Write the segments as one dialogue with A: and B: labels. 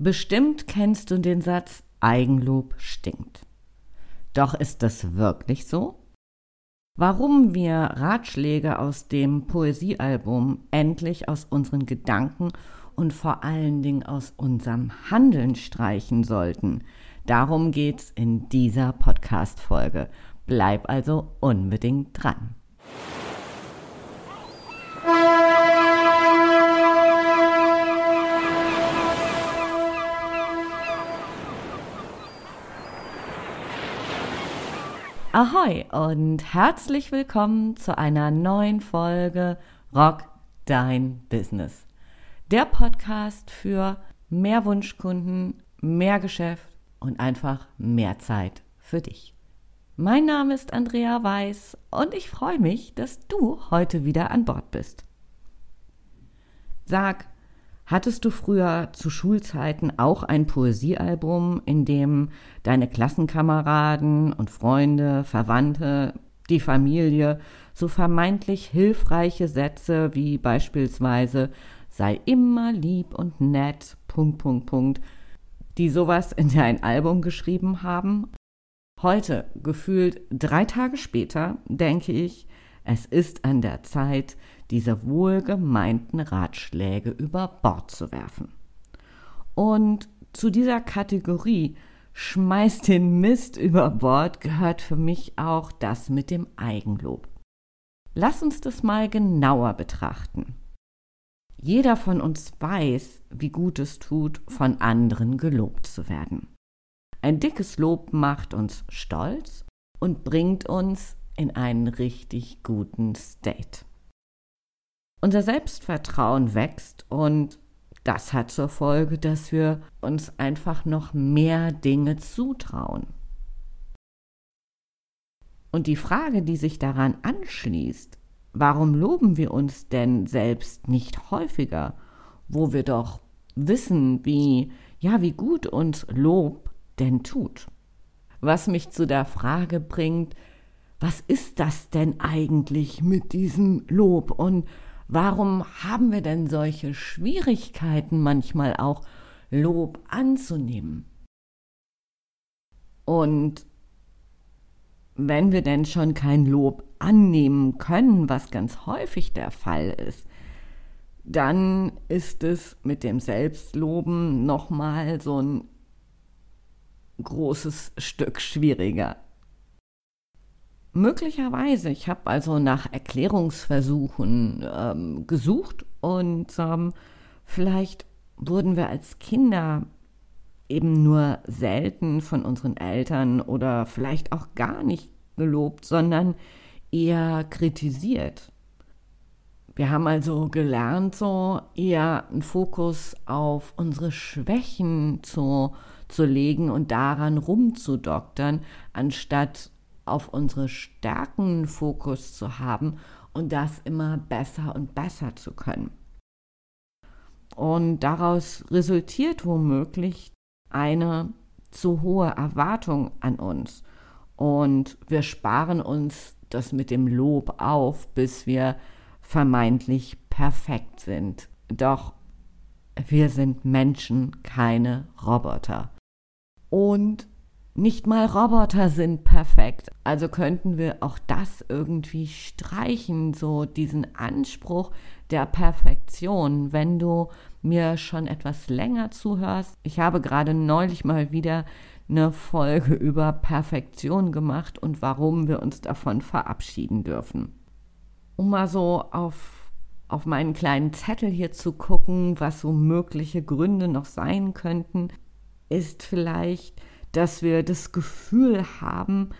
A: Bestimmt kennst du den Satz Eigenlob stinkt. Doch ist das wirklich so? Warum wir Ratschläge aus dem Poesiealbum endlich aus unseren Gedanken und vor allen Dingen aus unserem Handeln streichen sollten, darum geht's in dieser Podcast-Folge. Bleib also unbedingt dran. Ahoi und herzlich willkommen zu einer neuen Folge Rock Dein Business. Der Podcast für mehr Wunschkunden, mehr Geschäft und einfach mehr Zeit für dich. Mein Name ist Andrea Weiß und ich freue mich, dass du heute wieder an Bord bist. Sag, Hattest du früher zu Schulzeiten auch ein Poesiealbum, in dem deine Klassenkameraden und Freunde, Verwandte, die Familie so vermeintlich hilfreiche Sätze wie beispielsweise sei immer lieb und nett, Punkt, Punkt, Punkt, die sowas in dein Album geschrieben haben? Heute, gefühlt drei Tage später, denke ich, es ist an der Zeit, diese wohlgemeinten Ratschläge über Bord zu werfen. Und zu dieser Kategorie schmeißt den Mist über Bord gehört für mich auch das mit dem Eigenlob. Lass uns das mal genauer betrachten. Jeder von uns weiß, wie gut es tut, von anderen gelobt zu werden. Ein dickes Lob macht uns stolz und bringt uns in einen richtig guten State. Unser Selbstvertrauen wächst und das hat zur Folge, dass wir uns einfach noch mehr Dinge zutrauen. Und die Frage, die sich daran anschließt, warum loben wir uns denn selbst nicht häufiger, wo wir doch wissen, wie, ja, wie gut uns Lob denn tut? Was mich zu der Frage bringt, was ist das denn eigentlich mit diesem Lob und Warum haben wir denn solche Schwierigkeiten manchmal auch, Lob anzunehmen? Und wenn wir denn schon kein Lob annehmen können, was ganz häufig der Fall ist, dann ist es mit dem Selbstloben nochmal so ein großes Stück schwieriger. Möglicherweise, ich habe also nach Erklärungsversuchen ähm, gesucht und ähm, vielleicht wurden wir als Kinder eben nur selten von unseren Eltern oder vielleicht auch gar nicht gelobt, sondern eher kritisiert. Wir haben also gelernt, so eher einen Fokus auf unsere Schwächen zu, zu legen und daran rumzudoktern, anstatt auf unsere Stärken Fokus zu haben und das immer besser und besser zu können. Und daraus resultiert womöglich eine zu hohe Erwartung an uns. Und wir sparen uns das mit dem Lob auf, bis wir vermeintlich perfekt sind. Doch wir sind Menschen, keine Roboter. Und nicht mal Roboter sind perfekt. Also könnten wir auch das irgendwie streichen, so diesen Anspruch der Perfektion. Wenn du mir schon etwas länger zuhörst, ich habe gerade neulich mal wieder eine Folge über Perfektion gemacht und warum wir uns davon verabschieden dürfen. Um mal so auf, auf meinen kleinen Zettel hier zu gucken, was so mögliche Gründe noch sein könnten, ist vielleicht, dass wir das Gefühl haben,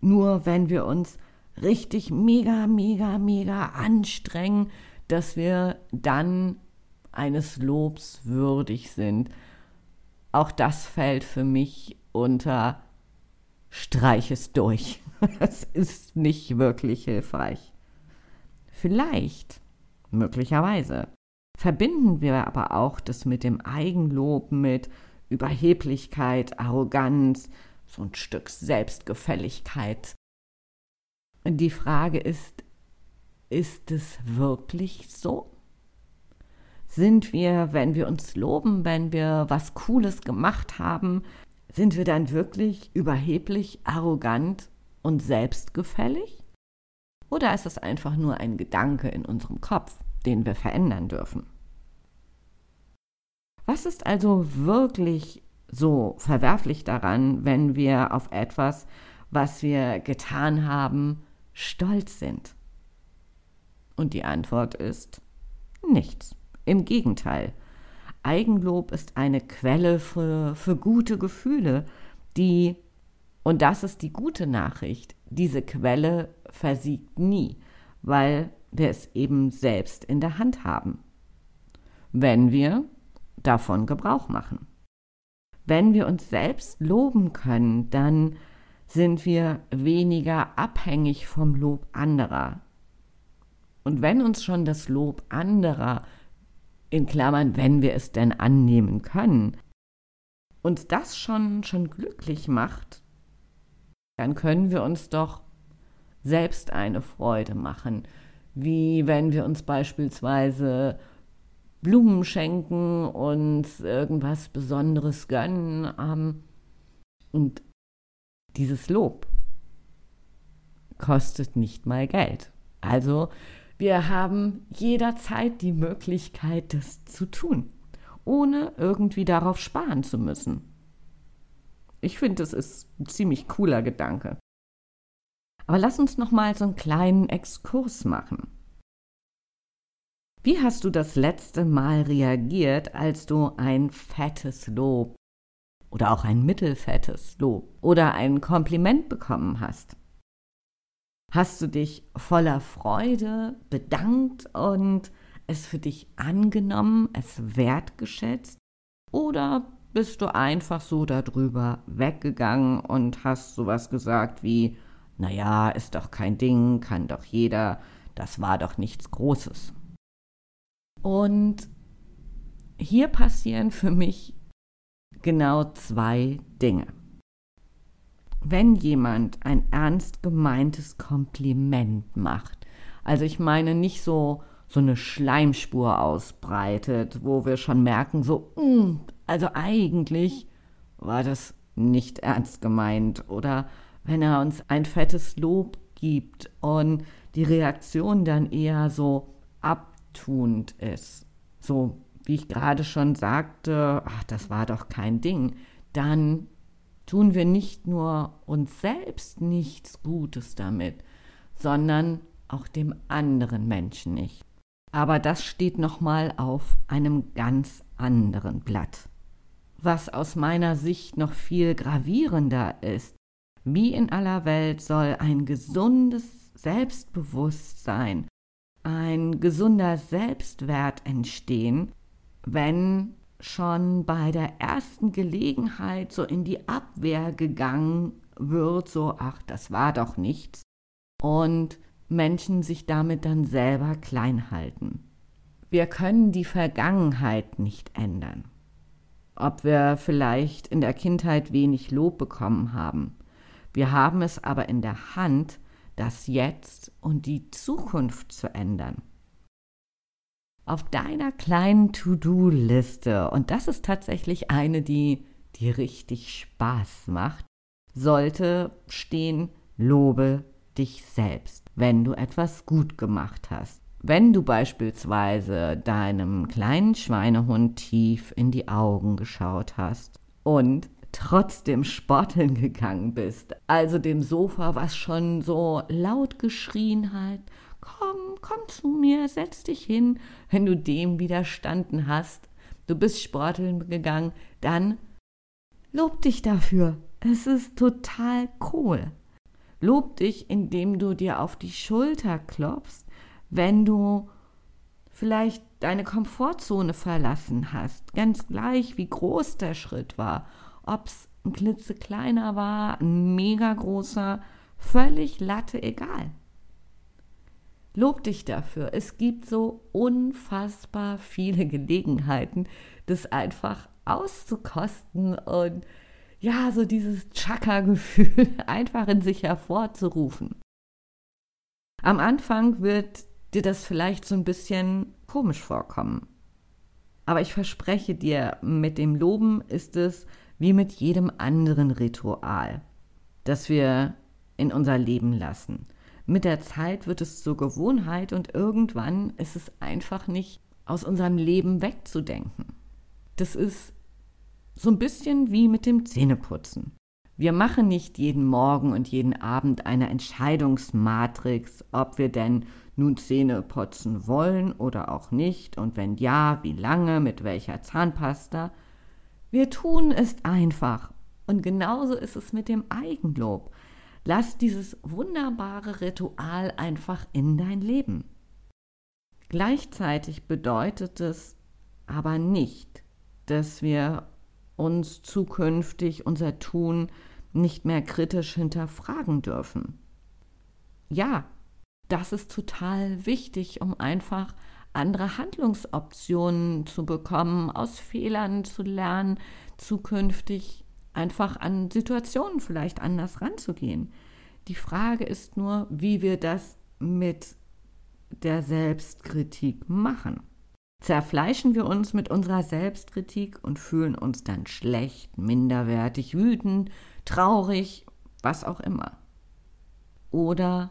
A: nur wenn wir uns richtig mega, mega, mega anstrengen, dass wir dann eines Lobs würdig sind. Auch das fällt für mich unter Streich es durch. Das ist nicht wirklich hilfreich. Vielleicht, möglicherweise, verbinden wir aber auch das mit dem Eigenlob mit Überheblichkeit, Arroganz, so ein Stück Selbstgefälligkeit. Die Frage ist, ist es wirklich so? Sind wir, wenn wir uns loben, wenn wir was Cooles gemacht haben, sind wir dann wirklich überheblich, arrogant und selbstgefällig? Oder ist es einfach nur ein Gedanke in unserem Kopf, den wir verändern dürfen? Was ist also wirklich so verwerflich daran, wenn wir auf etwas, was wir getan haben, stolz sind? Und die Antwort ist nichts. Im Gegenteil. Eigenlob ist eine Quelle für, für gute Gefühle, die, und das ist die gute Nachricht, diese Quelle versiegt nie, weil wir es eben selbst in der Hand haben. Wenn wir davon Gebrauch machen. Wenn wir uns selbst loben können, dann sind wir weniger abhängig vom Lob anderer. Und wenn uns schon das Lob anderer, in Klammern, wenn wir es denn annehmen können, uns das schon, schon glücklich macht, dann können wir uns doch selbst eine Freude machen, wie wenn wir uns beispielsweise Blumen schenken, uns irgendwas Besonderes gönnen. Ähm, und dieses Lob kostet nicht mal Geld. Also wir haben jederzeit die Möglichkeit, das zu tun, ohne irgendwie darauf sparen zu müssen. Ich finde, das ist ein ziemlich cooler Gedanke. Aber lass uns noch mal so einen kleinen Exkurs machen. Wie hast du das letzte Mal reagiert, als du ein fettes Lob oder auch ein mittelfettes Lob oder ein Kompliment bekommen hast? Hast du dich voller Freude bedankt und es für dich angenommen, es wertgeschätzt? Oder bist du einfach so darüber weggegangen und hast sowas gesagt wie, naja, ist doch kein Ding, kann doch jeder, das war doch nichts Großes. Und hier passieren für mich genau zwei Dinge. Wenn jemand ein ernst gemeintes Kompliment macht, also ich meine nicht so so eine Schleimspur ausbreitet, wo wir schon merken, so, mm, also eigentlich war das nicht ernst gemeint. Oder wenn er uns ein fettes Lob gibt und die Reaktion dann eher so ab tuend ist, so wie ich gerade schon sagte, ach, das war doch kein Ding, dann tun wir nicht nur uns selbst nichts Gutes damit, sondern auch dem anderen Menschen nicht. Aber das steht nochmal auf einem ganz anderen Blatt. Was aus meiner Sicht noch viel gravierender ist, wie in aller Welt soll ein gesundes Selbstbewusstsein ein gesunder Selbstwert entstehen, wenn schon bei der ersten Gelegenheit so in die Abwehr gegangen wird, so, ach, das war doch nichts, und Menschen sich damit dann selber klein halten. Wir können die Vergangenheit nicht ändern. Ob wir vielleicht in der Kindheit wenig Lob bekommen haben. Wir haben es aber in der Hand, das Jetzt und die Zukunft zu ändern. Auf deiner kleinen To-Do-Liste, und das ist tatsächlich eine, die, die richtig Spaß macht, sollte stehen, lobe dich selbst, wenn du etwas gut gemacht hast. Wenn du beispielsweise deinem kleinen Schweinehund tief in die Augen geschaut hast und trotzdem sporteln gegangen bist. Also dem Sofa, was schon so laut geschrien hat, komm, komm zu mir, setz dich hin. Wenn du dem widerstanden hast, du bist sporteln gegangen, dann lob dich dafür. Es ist total cool. Lob dich, indem du dir auf die Schulter klopfst, wenn du vielleicht deine Komfortzone verlassen hast, ganz gleich wie groß der Schritt war ob es ein klitzekleiner war, ein mega großer, völlig Latte egal. Lob dich dafür. Es gibt so unfassbar viele Gelegenheiten, das einfach auszukosten und ja, so dieses Chaka-Gefühl einfach in sich hervorzurufen. Am Anfang wird dir das vielleicht so ein bisschen komisch vorkommen. Aber ich verspreche dir, mit dem Loben ist es wie mit jedem anderen Ritual, das wir in unser Leben lassen. Mit der Zeit wird es zur Gewohnheit und irgendwann ist es einfach nicht aus unserem Leben wegzudenken. Das ist so ein bisschen wie mit dem Zähneputzen. Wir machen nicht jeden Morgen und jeden Abend eine Entscheidungsmatrix, ob wir denn nun Zähne putzen wollen oder auch nicht und wenn ja, wie lange, mit welcher Zahnpasta. Wir tun es einfach. Und genauso ist es mit dem Eigenlob. Lass dieses wunderbare Ritual einfach in dein Leben. Gleichzeitig bedeutet es aber nicht, dass wir uns zukünftig unser Tun nicht mehr kritisch hinterfragen dürfen. Ja, das ist total wichtig, um einfach andere Handlungsoptionen zu bekommen, aus Fehlern zu lernen, zukünftig einfach an Situationen vielleicht anders ranzugehen. Die Frage ist nur, wie wir das mit der Selbstkritik machen. Zerfleischen wir uns mit unserer Selbstkritik und fühlen uns dann schlecht, minderwertig, wütend, traurig, was auch immer. Oder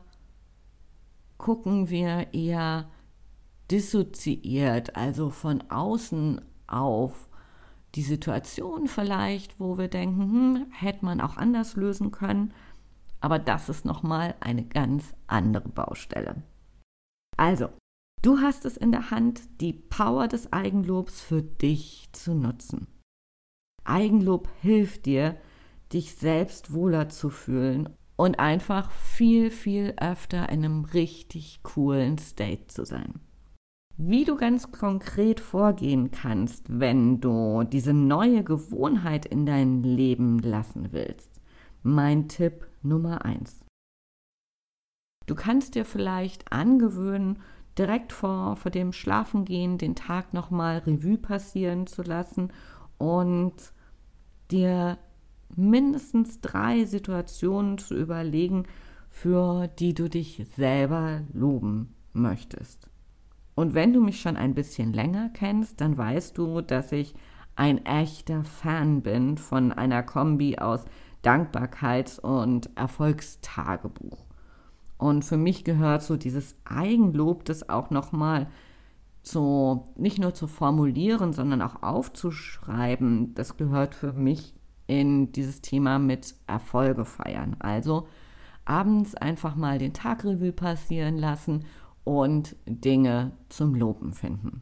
A: gucken wir eher dissoziiert, also von außen auf die Situation vielleicht, wo wir denken, hm, hätte man auch anders lösen können. Aber das ist nochmal eine ganz andere Baustelle. Also, du hast es in der Hand, die Power des Eigenlobs für dich zu nutzen. Eigenlob hilft dir, dich selbst wohler zu fühlen und einfach viel, viel öfter in einem richtig coolen State zu sein. Wie du ganz konkret vorgehen kannst, wenn du diese neue Gewohnheit in dein Leben lassen willst. Mein Tipp Nummer eins: Du kannst dir vielleicht angewöhnen, direkt vor, vor dem Schlafengehen den Tag nochmal Revue passieren zu lassen und dir mindestens drei Situationen zu überlegen, für die du dich selber loben möchtest. Und wenn du mich schon ein bisschen länger kennst, dann weißt du, dass ich ein echter Fan bin von einer Kombi aus Dankbarkeits- und Erfolgstagebuch. Und für mich gehört so dieses Eigenlob, das auch nochmal zu, nicht nur zu formulieren, sondern auch aufzuschreiben, das gehört für mich in dieses Thema mit Erfolge feiern. Also abends einfach mal den Tagrevue passieren lassen und Dinge zum Loben finden.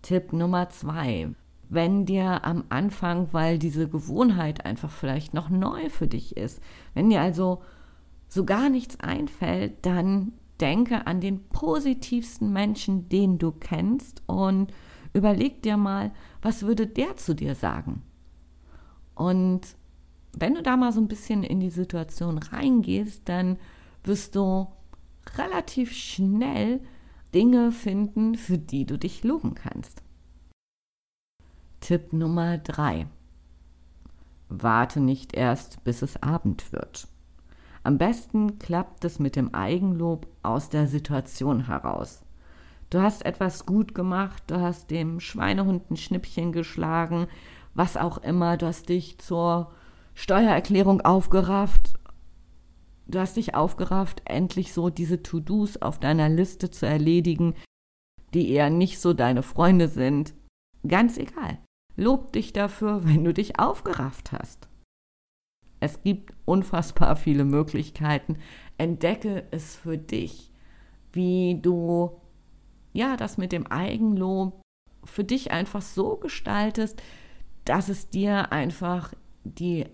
A: Tipp Nummer zwei. Wenn dir am Anfang, weil diese Gewohnheit einfach vielleicht noch neu für dich ist, wenn dir also so gar nichts einfällt, dann denke an den positivsten Menschen, den du kennst und überleg dir mal, was würde der zu dir sagen? Und wenn du da mal so ein bisschen in die Situation reingehst, dann wirst du relativ schnell Dinge finden, für die du dich loben kannst. Tipp Nummer drei: Warte nicht erst, bis es Abend wird. Am besten klappt es mit dem Eigenlob aus der Situation heraus. Du hast etwas gut gemacht, du hast dem Schweinehund ein Schnippchen geschlagen, was auch immer, du hast dich zur Steuererklärung aufgerafft, du hast dich aufgerafft, endlich so diese To-Dos auf deiner Liste zu erledigen, die eher nicht so deine Freunde sind. Ganz egal. Lob dich dafür, wenn du dich aufgerafft hast. Es gibt unfassbar viele Möglichkeiten. Entdecke es für dich, wie du ja das mit dem Eigenlob für dich einfach so gestaltest, dass es dir einfach die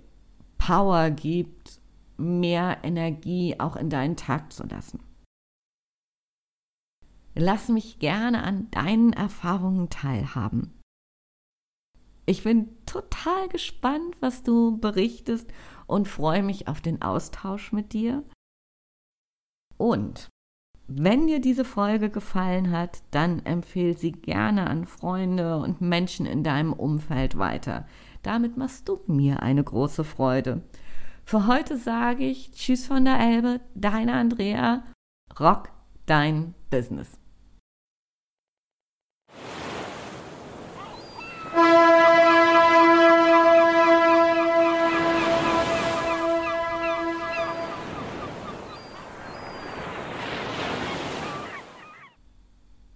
A: Power gibt, mehr Energie auch in deinen Tag zu lassen. Lass mich gerne an deinen Erfahrungen teilhaben. Ich bin total gespannt, was du berichtest und freue mich auf den Austausch mit dir. Und wenn dir diese Folge gefallen hat, dann empfehle sie gerne an Freunde und Menschen in deinem Umfeld weiter. Damit machst du mir eine große Freude. Für heute sage ich Tschüss von der Elbe, deine Andrea, rock dein Business.